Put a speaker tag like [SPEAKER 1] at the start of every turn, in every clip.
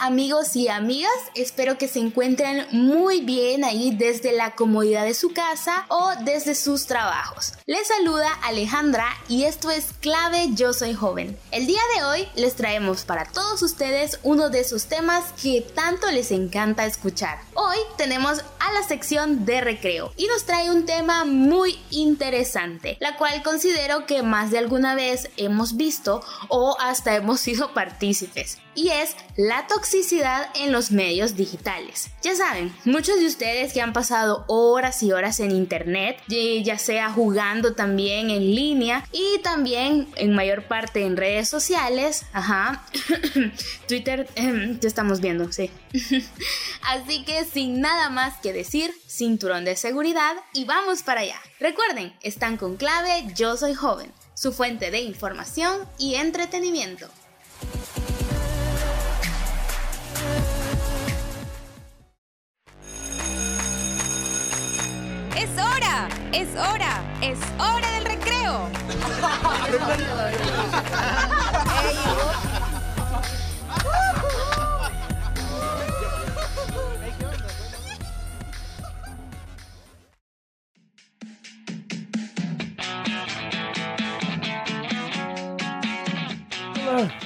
[SPEAKER 1] Amigos y amigas? Espero que se encuentren muy bien ahí desde la comodidad de su casa o desde sus trabajos. Les saluda Alejandra y esto es Clave Yo Soy Joven. El día de hoy les traemos para todos ustedes uno de esos temas que tanto les encanta escuchar. Hoy tenemos a la sección de recreo y nos trae un tema muy interesante, la cual considero que más de alguna vez hemos visto o hasta hemos sido partícipes y es la toxicidad en los medios digitales. Ya saben, muchos de ustedes que han pasado horas y horas en internet, ya sea jugando también en línea y también en mayor parte en redes sociales, ajá, Twitter, ya estamos viendo, sí. Así que sin nada más que decir, cinturón de seguridad y vamos para allá. Recuerden, están con clave Yo Soy Joven, su fuente de información y entretenimiento.
[SPEAKER 2] Es hora, es hora, es hora del recreo.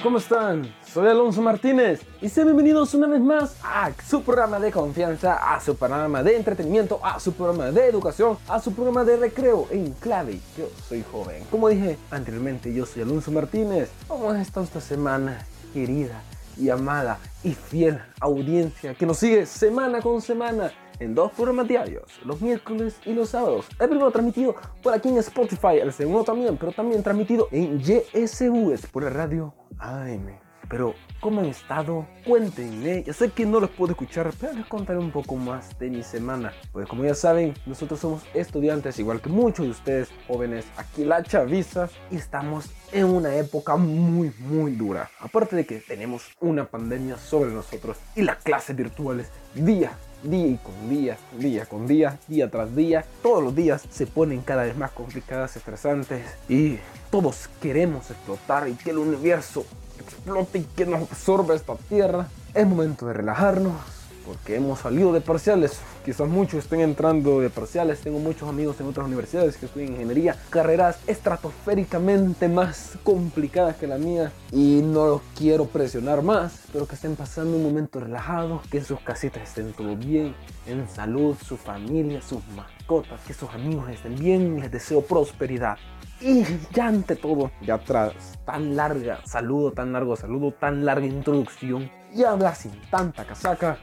[SPEAKER 3] ¿cómo están? Soy Alonso Martínez y sean bienvenidos una vez más a su programa de confianza, a su programa de entretenimiento, a su programa de educación, a su programa de recreo en clave. Yo soy joven. Como dije anteriormente, yo soy Alonso Martínez. ¿Cómo has estado esta semana, querida y amada y fiel audiencia que nos sigue semana con semana? en dos programas diarios, los miércoles y los sábados. El primero transmitido por aquí en Spotify, el segundo también, pero también transmitido en es por la radio AM. Pero, ¿cómo han estado? Cuéntenme. Ya sé que no los puedo escuchar, pero les contaré un poco más de mi semana. Pues como ya saben, nosotros somos estudiantes, igual que muchos de ustedes jóvenes, aquí la chaviza, y estamos en una época muy, muy dura. Aparte de que tenemos una pandemia sobre nosotros y las clases virtuales día día y con día, día con día, día tras día, todos los días se ponen cada vez más complicadas, estresantes y todos queremos explotar y que el universo explote y que nos absorba esta tierra. Es momento de relajarnos porque hemos salido de parciales. Quizás muchos estén entrando de parciales. Tengo muchos amigos en otras universidades que estudian ingeniería, carreras estratosféricamente más complicadas que la mía y no los quiero presionar más, pero que estén pasando un momento relajado, que en sus casitas estén todo bien, en salud, su familia, sus mascotas, que sus amigos estén bien. Les deseo prosperidad. Y ya ante todo, ya tras tan larga saludo, tan largo saludo, tan larga introducción, y habla sin tanta casaca,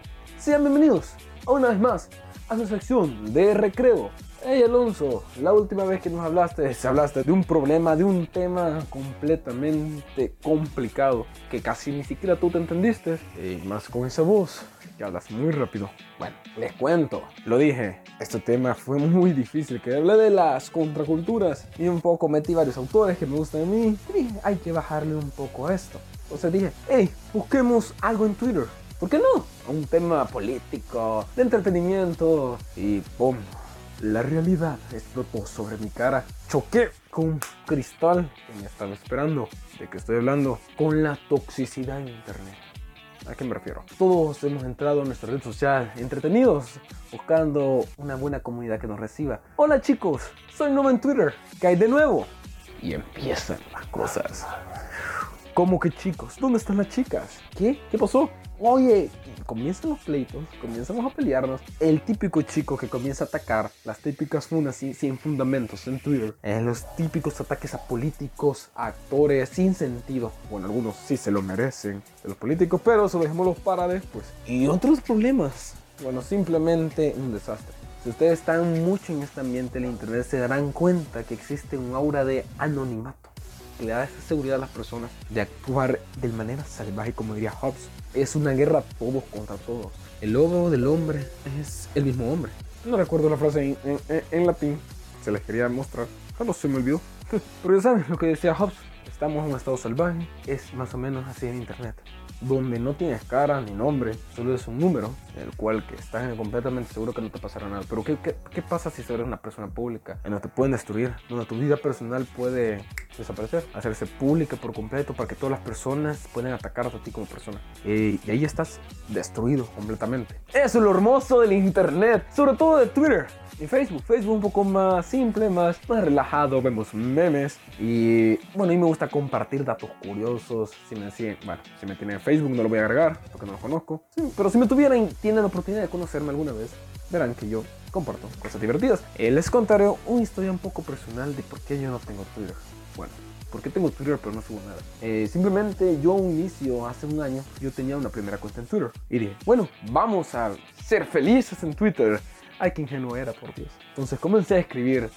[SPEAKER 3] sean bienvenidos una vez más a su sección de recreo. Hey Alonso, la última vez que nos hablaste, hablaste de un problema, de un tema completamente complicado que casi ni siquiera tú te entendiste. Y más con esa voz, que hablas muy rápido. Bueno, les cuento, lo dije, este tema fue muy difícil, que hablé de las contraculturas y un poco metí varios autores que me gustan a mí. Y hay que bajarle un poco a esto. Entonces dije, hey, busquemos algo en Twitter. ¿Por qué no? Un tema político, de entretenimiento y ¡pum! La realidad explotó sobre mi cara. Choqué con un cristal que me estaba esperando. ¿De qué estoy hablando? Con la toxicidad en Internet. ¿A qué me refiero? Todos hemos entrado en nuestra red social entretenidos, buscando una buena comunidad que nos reciba. Hola chicos, soy nuevo en Twitter. ¿Qué de nuevo? Y empiezan las cosas. ¿Cómo que chicos? ¿Dónde están las chicas? ¿Qué? ¿Qué pasó? Oye, comienzan los pleitos, comenzamos a pelearnos. El típico chico que comienza a atacar, las típicas funas sin, fundamentos en Twitter, eh, los típicos ataques a políticos, a actores sin sentido. Bueno, algunos sí se lo merecen de los políticos, pero eso dejémoslo para después. Y otros problemas. Bueno, simplemente un desastre. Si ustedes están mucho en este ambiente del internet, se darán cuenta que existe un aura de anonimato que le da esa seguridad a las personas de actuar de manera salvaje, como diría Hobbes. Es una guerra todos contra todos. El lobo del hombre es el mismo hombre. No recuerdo la frase en, en, latín, se les quería mostrar, no se me olvidó. Pero ya saben lo que decía Hobbes, estamos en un estado salvaje, es más o menos así en internet donde no tienes cara ni nombre, solo es un número, el cual que estás completamente seguro que no te pasará nada. Pero ¿qué, qué, qué pasa si eres una persona pública? En donde te pueden destruir, donde tu vida personal puede desaparecer, hacerse pública por completo para que todas las personas puedan atacarte a ti como persona. Y, y ahí estás destruido completamente. Eso es lo hermoso del internet, sobre todo de Twitter y Facebook. Facebook un poco más simple, más, más relajado, vemos memes y bueno, a mí me gusta compartir datos curiosos. Si me siguen, bueno, si me tienen en Facebook no lo voy a agregar porque no lo conozco. pero si me tuvieran, tienen la oportunidad de conocerme alguna vez, verán que yo comparto cosas divertidas. Eh, les contaré una historia un poco personal de por qué yo no tengo Twitter. Bueno, ¿Por qué tengo Twitter pero no subo nada? Eh, simplemente yo a un inicio, hace un año, yo tenía una primera cuenta en Twitter. Y dije, bueno, vamos a ser felices en Twitter. Ay, qué ingenuo era, por Dios. Entonces comencé a escribir.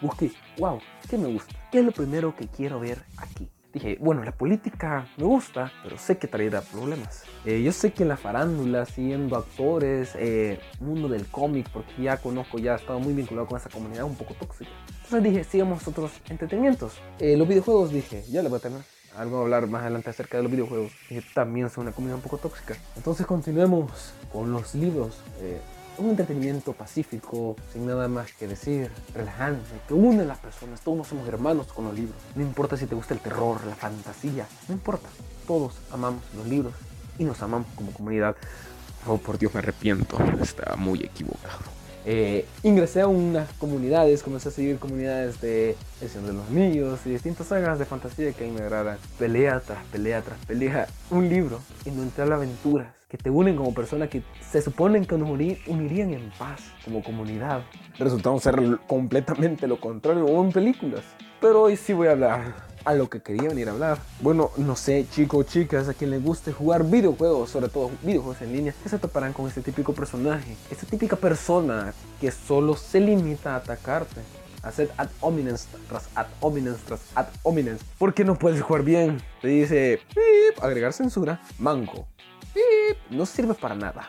[SPEAKER 3] Busqué, wow, ¿qué me gusta? ¿Qué es lo primero que quiero ver aquí? Dije, bueno, la política me gusta, pero sé que traerá problemas. Eh, yo sé que en la farándula, siendo actores, eh, mundo del cómic, porque ya conozco, ya he estado muy vinculado con esa comunidad un poco tóxica. Entonces dije, sigamos otros entretenimientos. Eh, los videojuegos, dije, ya le voy a tener algo a hablar más adelante acerca de los videojuegos, que también son una comunidad un poco tóxica. Entonces continuemos con los libros. Un entretenimiento pacífico, sin nada más que decir, relajante, que une a las personas. Todos somos hermanos con los libros. No importa si te gusta el terror, la fantasía, no importa. Todos amamos los libros y nos amamos como comunidad. Oh, por Dios, me arrepiento. Estaba muy equivocado. Eh, ingresé a unas comunidades, comencé a seguir comunidades de El Señor de los Niños y distintas sagas de fantasía que a mí me agradan. Pelea tras pelea tras pelea. Un libro habla aventuras que te unen como personas que se suponen que nos unirían en paz como comunidad. Resultaron ser completamente lo contrario, como en películas. Pero hoy sí voy a hablar a lo que quería venir a hablar. Bueno, no sé, chicos, chicas, a quien les guste jugar videojuegos, sobre todo videojuegos en línea, se toparán con este típico personaje, esta típica persona que solo se limita a atacarte. Hacer ad hominem tras ad hominem tras ad hominem. Porque no puedes jugar bien. Te dice, agregar censura, manco. No sirve para nada.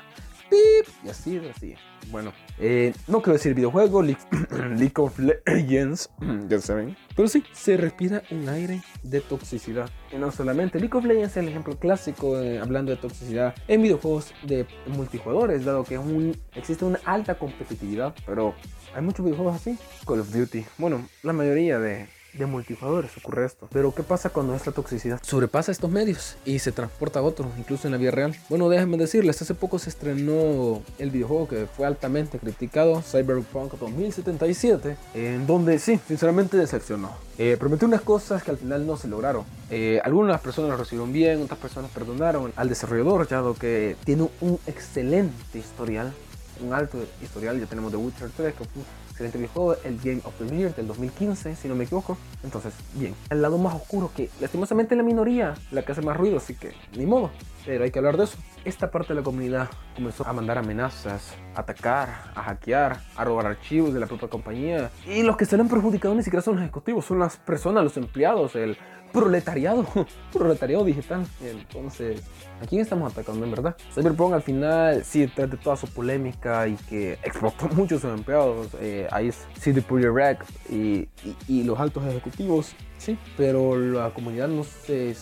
[SPEAKER 3] Pip, y así, así. Bueno, eh, no quiero decir videojuego, League, of Legends, ya saben. Pero sí, se respira un aire de toxicidad. Y no solamente, League of Legends es el ejemplo clásico eh, hablando de toxicidad en videojuegos de multijugadores, dado que un, existe una alta competitividad, pero hay muchos videojuegos así. Call of Duty, bueno, la mayoría de, de multijugadores ocurre esto. Pero ¿qué pasa cuando esta toxicidad sobrepasa estos medios y se transporta a otros, incluso en la vida real? Bueno, déjenme decirles, hace poco se estrenó el videojuego que fue altamente criticado, Cyberpunk 2077, en donde sí, sinceramente decepcionó. Eh, prometió unas cosas que al final no se lograron. Eh, algunas personas lo recibieron bien, otras personas perdonaron al desarrollador, ya que tiene un excelente historial un alto historial. Ya tenemos The Witcher 3, que excelente videojuego, el Game of the Year del 2015, si no me equivoco. Entonces, bien, el lado más oscuro que lastimosamente la minoría, la que hace más ruido, así que ni modo, pero hay que hablar de eso. Esta parte de la comunidad comenzó a mandar amenazas, a atacar, a hackear, a robar archivos de la propia compañía. Y los que salen perjudicados ni siquiera son los ejecutivos, son las personas, los empleados, el proletariado, proletariado digital. Entonces, ¿a quién estamos atacando en verdad? Cyberpunk al final, sí, tras de toda su polémica y que explotó mucho a sus empleados, eh, ahí CD Projekt y, y, y los altos ejecutivos, sí, pero la comunidad no se,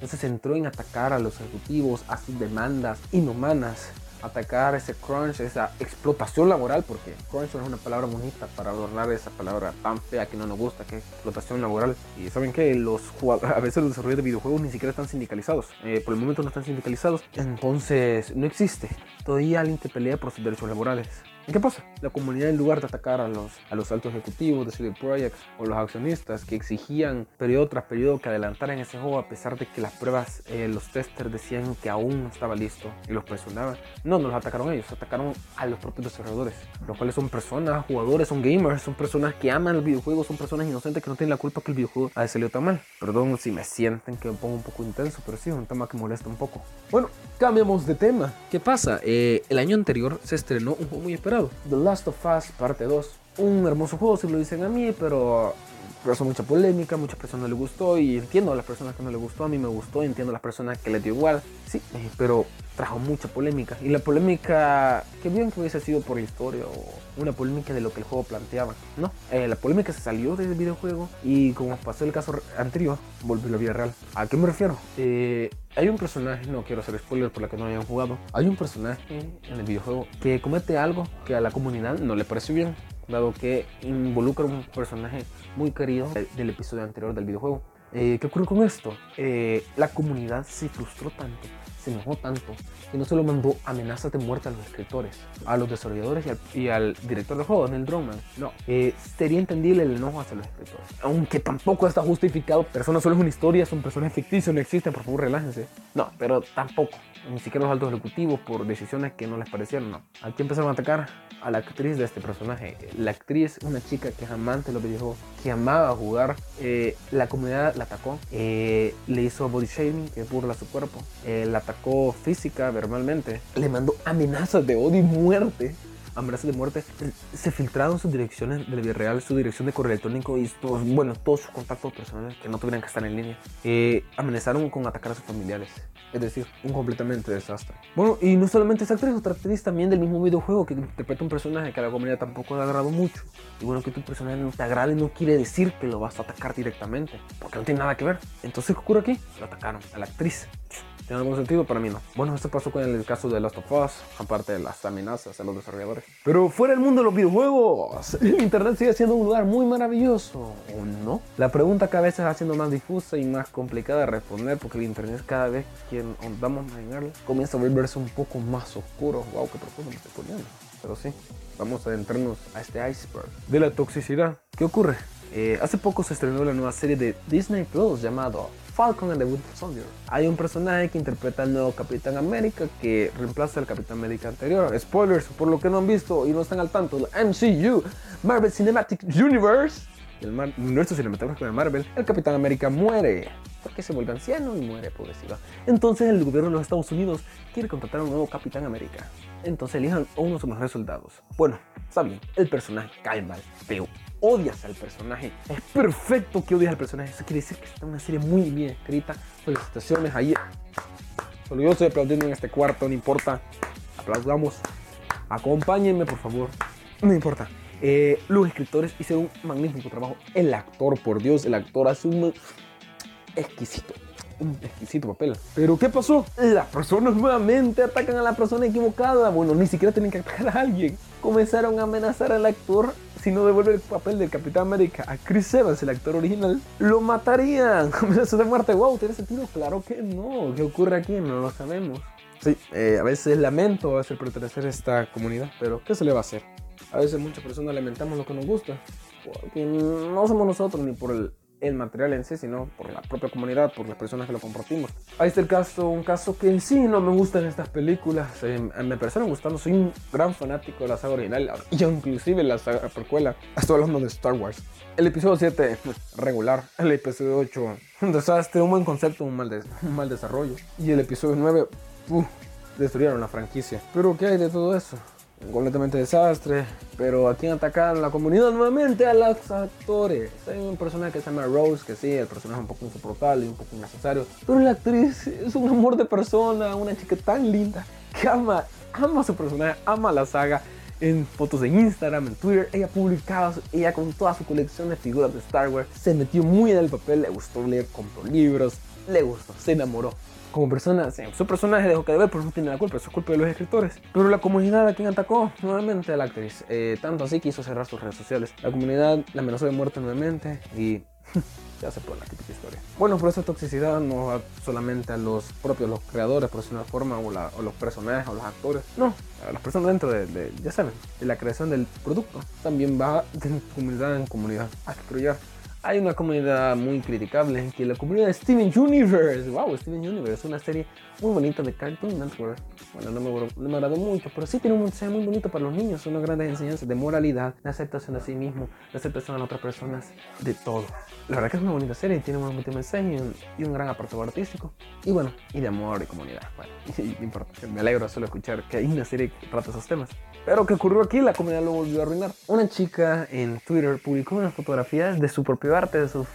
[SPEAKER 3] no se centró en atacar a los ejecutivos, a sus demandas inhumanas atacar ese crunch, esa explotación laboral, porque crunch no es una palabra bonita para adornar esa palabra tan fea que no nos gusta, que es explotación laboral. Y saben que los a veces los desarrolladores de videojuegos ni siquiera están sindicalizados. Eh, por el momento no están sindicalizados, entonces no existe todavía alguien que pelea por sus derechos laborales. ¿Y qué pasa? La comunidad en lugar de atacar a los, a los altos ejecutivos de CD Projekt o los accionistas que exigían periodo tras periodo que adelantaran ese juego a pesar de que las pruebas, eh, los testers decían que aún no estaba listo y los presionaban. No, no los atacaron ellos, atacaron a los propios desarrolladores, los cuales son personas, jugadores, son gamers, son personas que aman el videojuego, son personas inocentes que no tienen la culpa que el videojuego haya salido tan mal. Perdón si me sienten que me pongo un poco intenso, pero sí, es un tema que molesta un poco. Bueno, cambiamos de tema. ¿Qué pasa? Eh, el año anterior se estrenó un juego muy esperado The Last of Us parte 2. Un hermoso juego si lo dicen a mí, pero causó mucha polémica, muchas personas le gustó y entiendo a las personas que no le gustó, a mí me gustó, entiendo a las personas que le dio igual, sí, eh, pero trajo mucha polémica. Y la polémica, que bien que hubiese sido por la historia o una polémica de lo que el juego planteaba. No, eh, la polémica se salió del videojuego y como pasó el caso anterior, volvió a la vida real. ¿A qué me refiero? Eh, hay un personaje, no quiero hacer spoiler por la que no hayan jugado, hay un personaje en el videojuego que comete algo que a la comunidad no le pareció bien, dado que involucra un personaje muy querido del episodio anterior del videojuego. Eh, ¿Qué ocurrió con esto? Eh, la comunidad se frustró tanto se enojó tanto que no solo mandó amenazas de muerte a los escritores, a los desarrolladores y al, director del juego, Neil Druckmann. No, eh, sería entendible el enojo hacia los escritores. Aunque tampoco está justificado, personas solo es una historia, son personas ficticias, no existen, por favor relájense. No, pero tampoco, ni siquiera los altos ejecutivos por decisiones que no les parecieron, no. Aquí empezaron a atacar a la actriz de este personaje. La actriz, una chica que es amante de los videojuegos, que amaba jugar, eh, la comunidad la atacó, eh, le hizo body shaming, que burla su cuerpo, la atacó física, verbalmente, le mandó amenazas de odio y muerte amenazas de muerte, se filtraron sus direcciones del vida real, su dirección de correo electrónico y todos, bueno, todos sus contactos personales que no tuvieran que estar en línea. Eh, amenazaron con atacar a sus familiares. Es decir, un completamente desastre. Bueno, y no solamente esa actriz, otra actriz también del mismo videojuego que interpreta un personaje que a la comunidad tampoco le ha agradado mucho. Y bueno, que tu personaje no te agrade no quiere decir que lo vas a atacar directamente, porque no tiene nada que ver. Entonces, ¿qué ocurre aquí? Lo atacaron a la actriz. ¿Tiene algún sentido? Para mí no. Bueno, esto pasó con el caso de Last of Us, aparte de las amenazas a los desarrolladores. Pero fuera del mundo de los videojuegos, el Internet sigue siendo un lugar muy maravilloso, ¿o no? La pregunta cada vez se va haciendo más difusa y más complicada de responder porque el Internet cada vez que vamos a negarlo comienza a volverse un poco más oscuro. Wow, qué profundo me estoy poniendo. Pero sí, vamos a adentrarnos a este iceberg de la toxicidad. ¿Qué ocurre? Eh, hace poco se estrenó la nueva serie de Disney Plus llamado Falcon and the Winter Soldier. Hay un personaje que interpreta al nuevo Capitán América que reemplaza al Capitán América anterior. Spoilers, por lo que no han visto y no están al tanto, la MCU, Marvel Cinematic Universe, el universo cinematográfico de Marvel, el Capitán América muere. Porque se vuelve anciano y muere, pobrecito. Entonces el gobierno de los Estados Unidos quiere contratar a un nuevo Capitán América. Entonces elijan a uno de sus mejores soldados. Bueno, está bien, el personaje mal, pero odias al personaje. Es perfecto que odias al personaje. Eso quiere decir que está una serie muy bien escrita. Felicitaciones ahí. Solo yo estoy aplaudiendo en este cuarto, no importa. Aplaudamos. Acompáñenme, por favor. No importa. Eh, los escritores hicieron un magnífico trabajo. El actor, por Dios, el actor hace un exquisito un exquisito papel. Pero ¿qué pasó? Las personas nuevamente atacan a la persona equivocada. Bueno, ni siquiera tienen que atacar a alguien. Comenzaron a amenazar al actor no devuelve el papel del Capitán América a Chris Evans, el actor original, lo matarían. Amenaza de muerte. Wow, ¿tiene sentido? Claro que no. ¿Qué ocurre aquí? No lo sabemos. Sí, eh, a veces lamento hacer pertenecer a esta comunidad, pero ¿qué se le va a hacer? A veces muchas personas lamentamos lo que nos gusta, porque no somos nosotros ni por el el material en sí, sino por la propia comunidad, por las personas que lo compartimos. Ahí está el caso, un caso que en sí no me gustan estas películas, eh, me parecen gustando, soy un gran fanático de la saga original, y inclusive la saga precuela, estoy hablando de Star Wars. El episodio 7, regular, el episodio 8, un desastre, un buen concepto, un mal, desarrollo, y el episodio 9, destruyeron la franquicia. Pero ¿qué hay de todo eso? Completamente desastre. Pero aquí atacaron la comunidad nuevamente a los actores. Hay un personaje que se llama Rose, que sí, el personaje es un poco insoportable y un poco innecesario. Pero la actriz es un amor de persona, una chica tan linda que ama, ama su personaje, ama la saga. En fotos de Instagram, en Twitter, ella publicaba, ella con toda su colección de figuras de Star Wars, se metió muy en el papel, le gustó leer, compró libros, le gustó, se enamoró como persona, su personaje dejó que de ver, pero no tiene la culpa, eso es culpa de los escritores. Pero la comunidad a quien atacó nuevamente a la actriz, eh, tanto así que hizo cerrar sus redes sociales. La comunidad la amenazó de muerte nuevamente y ya se pone la típica historia. Bueno, por esa toxicidad no va solamente a los propios, los creadores, por decirlo de una forma, o, los personajes o los actores, no, a las personas dentro de, ya saben, de la creación del producto. También va de comunidad en comunidad. Hay que cruyar hay una comunidad muy criticable, que la comunidad de Steven Universe. Wow, Steven Universe es una serie muy bonita de Cartoon Network. Bueno, no me, no me agradó mucho, pero sí tiene un mensaje muy bonito para los niños. Son unas grandes enseñanzas de moralidad, de aceptación de sí mismo, de aceptación a otras personas, de todo. La verdad que es una bonita serie, tiene un buen mensaje y un, gran apartado artístico. Y bueno, y de amor y comunidad. Bueno, y, me alegro solo escuchar que hay una serie que trata esos temas. Pero que ocurrió aquí, la comunidad lo volvió a arruinar. Una chica en Twitter publicó unas fotografías de su propio ayudarte de sus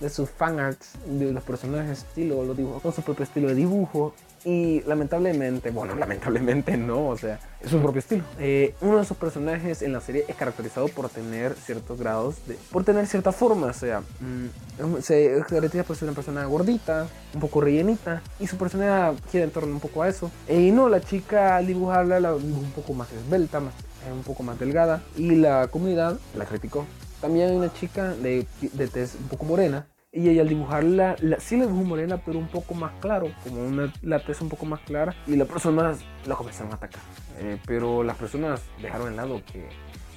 [SPEAKER 3] de sus fanarts, de los personajes, estilo, los dibujos con su propio estilo de dibujo. Y lamentablemente, bueno, lamentablemente no, o sea, es su propio estilo. Eh, uno de sus personajes en la serie es caracterizado por tener ciertos grados de. por tener cierta forma, o sea, mm, se caracteriza por ser una persona gordita, un poco rellenita, y su personalidad gira en torno un poco a eso. Eh, y no, la chica al dibujarla la un poco más esbelta, más, eh, un poco más delgada, y la comunidad la criticó. También hay una chica de, de tez un poco morena, y ella al dibujarla, la, sí la dibujó morena, pero un poco más claro, como una, la tez un poco más clara. Y las personas la comenzaron a atacar. Eh, pero las personas dejaron en lado que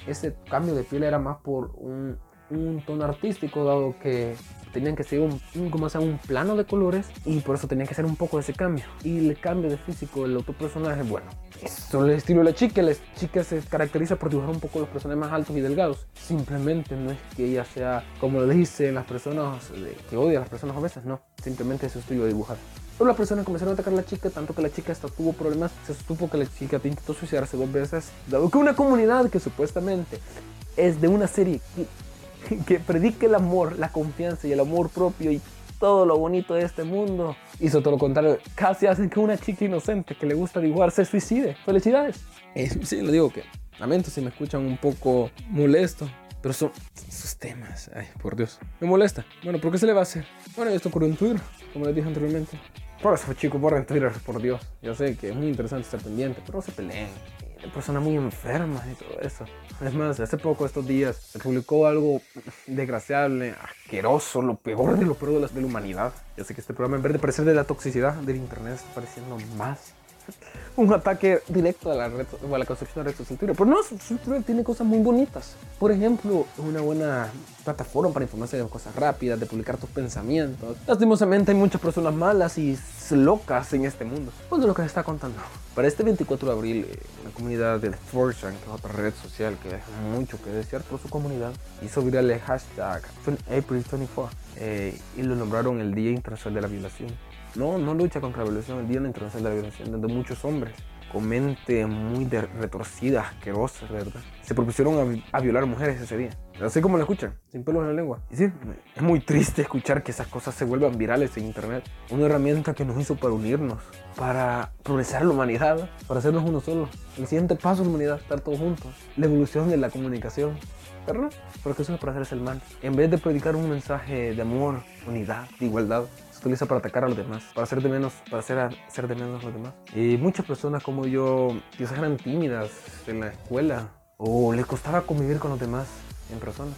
[SPEAKER 3] ese cambio de piel era más por un, un tono artístico, dado que tenían que seguir un, como sea, un plano de colores y por eso tenían que hacer un poco de ese cambio. Y el cambio de físico del otro personaje, bueno, es el estilo de la chica. La chica se caracteriza por dibujar un poco los personajes más altos y delgados. Simplemente no es que ella sea, como le dicen las personas que odian a las personas obesas, no. Simplemente es su estilo de dibujar. Pero las personas comenzaron a atacar a la chica, tanto que la chica hasta tuvo problemas. Se supo que la chica intentó suicidarse dos veces, dado que una comunidad que supuestamente es de una serie que predique el amor, la confianza y el amor propio y todo lo bonito de este mundo. Hizo todo lo contrario. Casi hacen que una chica inocente que le gusta dibujar se suicide. Felicidades. Eh, sí, lo digo que lamento si me escuchan un poco molesto. Pero son sus temas. Ay, por Dios. Me molesta. Bueno, ¿por qué se le va a hacer? Bueno, esto ocurrió en Twitter, como les dije anteriormente. Por eso, chicos, borren Twitter, por Dios. Yo sé que es muy interesante estar pendiente, pero no se peleen personas muy enfermas y todo eso. Es más, hace poco, estos días, se publicó algo desgraciable, asqueroso, lo peor de lo peor de la, de la humanidad. Ya sé que este programa, en vez de parecer de la toxicidad del internet, está pareciendo más un ataque directo a la, red, a la construcción de redes sociales. Pero no, Twitter tiene cosas muy bonitas. Por ejemplo, es una buena plataforma para informarse de cosas rápidas, de publicar tus pensamientos. Lastimosamente hay muchas personas malas y locas en este mundo. Pues lo que les está contando. Para este 24 de abril, eh, la comunidad de 4 que es otra red social que deja mucho que desear por su comunidad, hizo viral el hashtag April 24 eh, y lo nombraron el Día Internacional de la Violación. No, no lucha contra la Día Internacional de la Violación, donde muchos hombres con mente muy retorcida, asquerosa, ¿verdad? Se propusieron a, violar mujeres ese día. Así como lo escuchan, sin pelos en la lengua. Y sí, es muy triste escuchar que esas cosas se vuelvan virales en internet. Una herramienta que nos hizo para unirnos, para progresar la humanidad, para hacernos uno solo. El siguiente paso de la humanidad, estar todos juntos. La evolución de la comunicación. Pero porque eso es para hacerse el mal. En vez de predicar un mensaje de amor, unidad, de igualdad, utiliza para atacar a los demás, para hacer de menos, para hacer, hacer de menos a los demás. Y muchas personas como yo, quizás eran tímidas en la escuela o les costaba convivir con los demás en persona.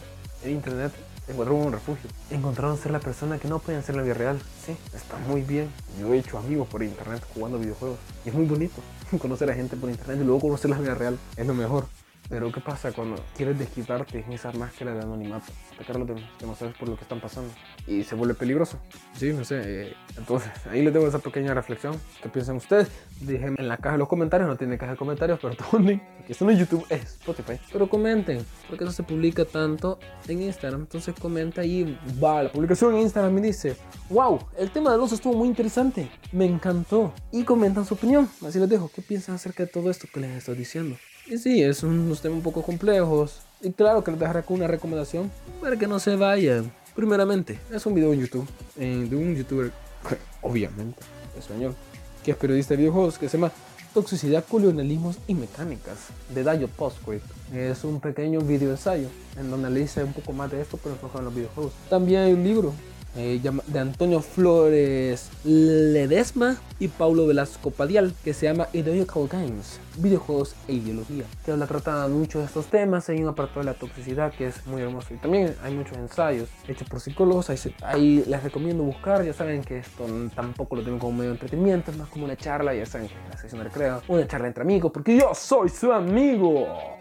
[SPEAKER 3] En internet encontraron un refugio. Encontraron ser la persona que no pueden ser en la vida real. Sí, está muy bien. Yo he hecho amigos por internet jugando videojuegos. Y es muy bonito conocer a gente por internet y luego conocer la vida real. Es lo mejor. Pero ¿qué pasa cuando quieres desquitarte en esa máscara de anonimato? Atacar a los demás, que no sabes por lo que están pasando. Y se vuelve peligroso. Sí, no sé. Eh, entonces, ahí les dejo esa pequeña reflexión. ¿Qué piensan ustedes? Déjenme en la caja de los comentarios. No tiene caja de comentarios, pero ¿dónde? Porque esto no es YouTube, es Spotify. Pero comenten, porque eso se publica tanto en Instagram. Entonces comenta ahí. Va, la publicación en Instagram me dice, wow, el tema del oso estuvo muy interesante. Me encantó. Y comentan su opinión. Así les dejo. ¿Qué piensan acerca de todo esto que les estoy diciendo? Y sí, es unos temas un poco complejos. Y claro que les dejaré con una recomendación para que no se vayan. Primeramente, es un video en YouTube eh, de un youtuber, obviamente, español, que es periodista de videojuegos, que se llama Toxicidad, Colonialismos y Mecánicas, de Dayo Postscript. Es un pequeño video ensayo en donde dice un poco más de esto, pero enfocado en los videojuegos. También hay un libro eh, de Antonio Flores Ledesma y Paulo Velasco Padial, que se llama Ideological Games, videojuegos e ideología, que habla trata mucho de estos temas. Hay un apartado de la toxicidad que es muy hermoso y también hay muchos ensayos hechos por psicólogos. Ahí, les recomiendo buscar. Ya saben que esto tampoco lo tengo como medio de entretenimiento, es más como una charla. Ya saben que la sesión de recreo, una charla entre amigos, porque yo soy su amigo.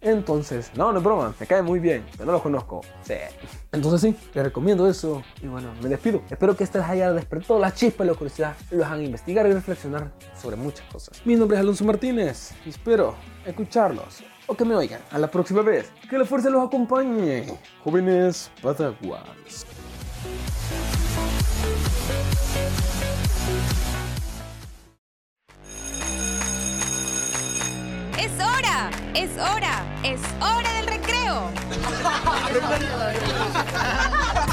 [SPEAKER 3] Entonces, no, no es broma, me cae muy bien, pero no lo conozco. Sí. Entonces sí, les recomiendo eso. Y bueno, me despido. Espero que este les haya despertado la chispa y la curiosidad. Los hagan investigar y reflexionar sobre muchas cosas. Mi nombre es Alonso Martínez y espero escucharlos o que me oigan. A la próxima vez. Que la fuerza los acompañe. Jóvenes Pataguas.
[SPEAKER 2] Es hora, es hora del recreo.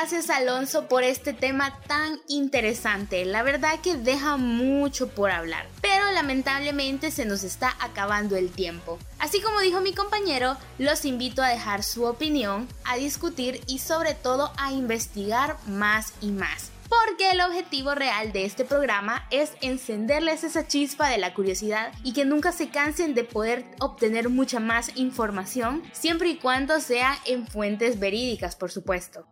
[SPEAKER 1] gracias Alonso por este tema tan interesante. La verdad que deja mucho por hablar, pero lamentablemente se nos está acabando el tiempo. Así como dijo mi compañero, los invito a dejar su opinión, a discutir y sobre todo a investigar más y más porque el objetivo real de este programa es encenderles esa chispa de la curiosidad y que nunca se cansen de poder obtener mucha más información, siempre y cuando sea en fuentes verídicas, por supuesto.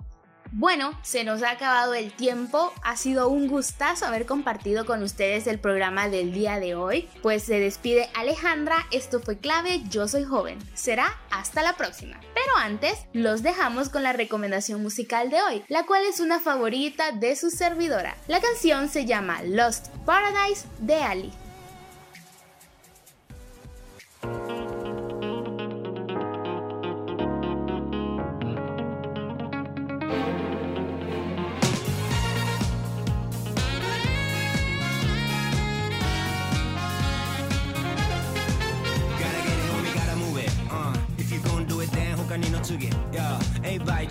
[SPEAKER 1] Bueno, se nos ha acabado el tiempo. Ha sido un gustazo haber compartido con ustedes el programa del día de hoy. Pues se despide Alejandra, esto fue clave, yo soy joven. Será hasta la próxima. Pero antes, los dejamos con la recomendación musical de hoy, la cual es una favorita de su servidora. La canción se llama Lost Paradise de Ali.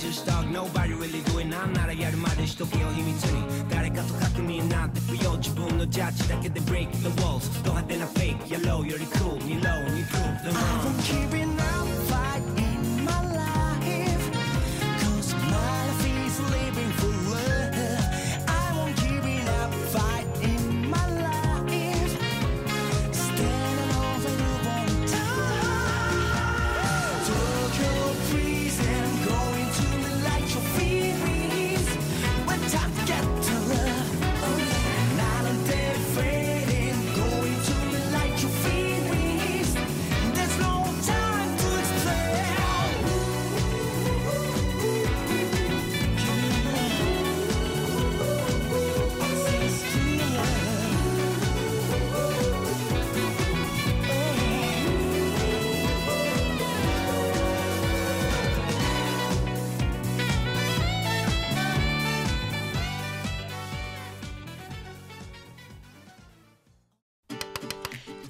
[SPEAKER 4] Everybody just talk, nobody really do it なんならやるまでしとけよ秘密に誰かと確認なんて不要自分のジャッジだけで break the walls ド派手なフェイク yellow より cool に low に prove the wrong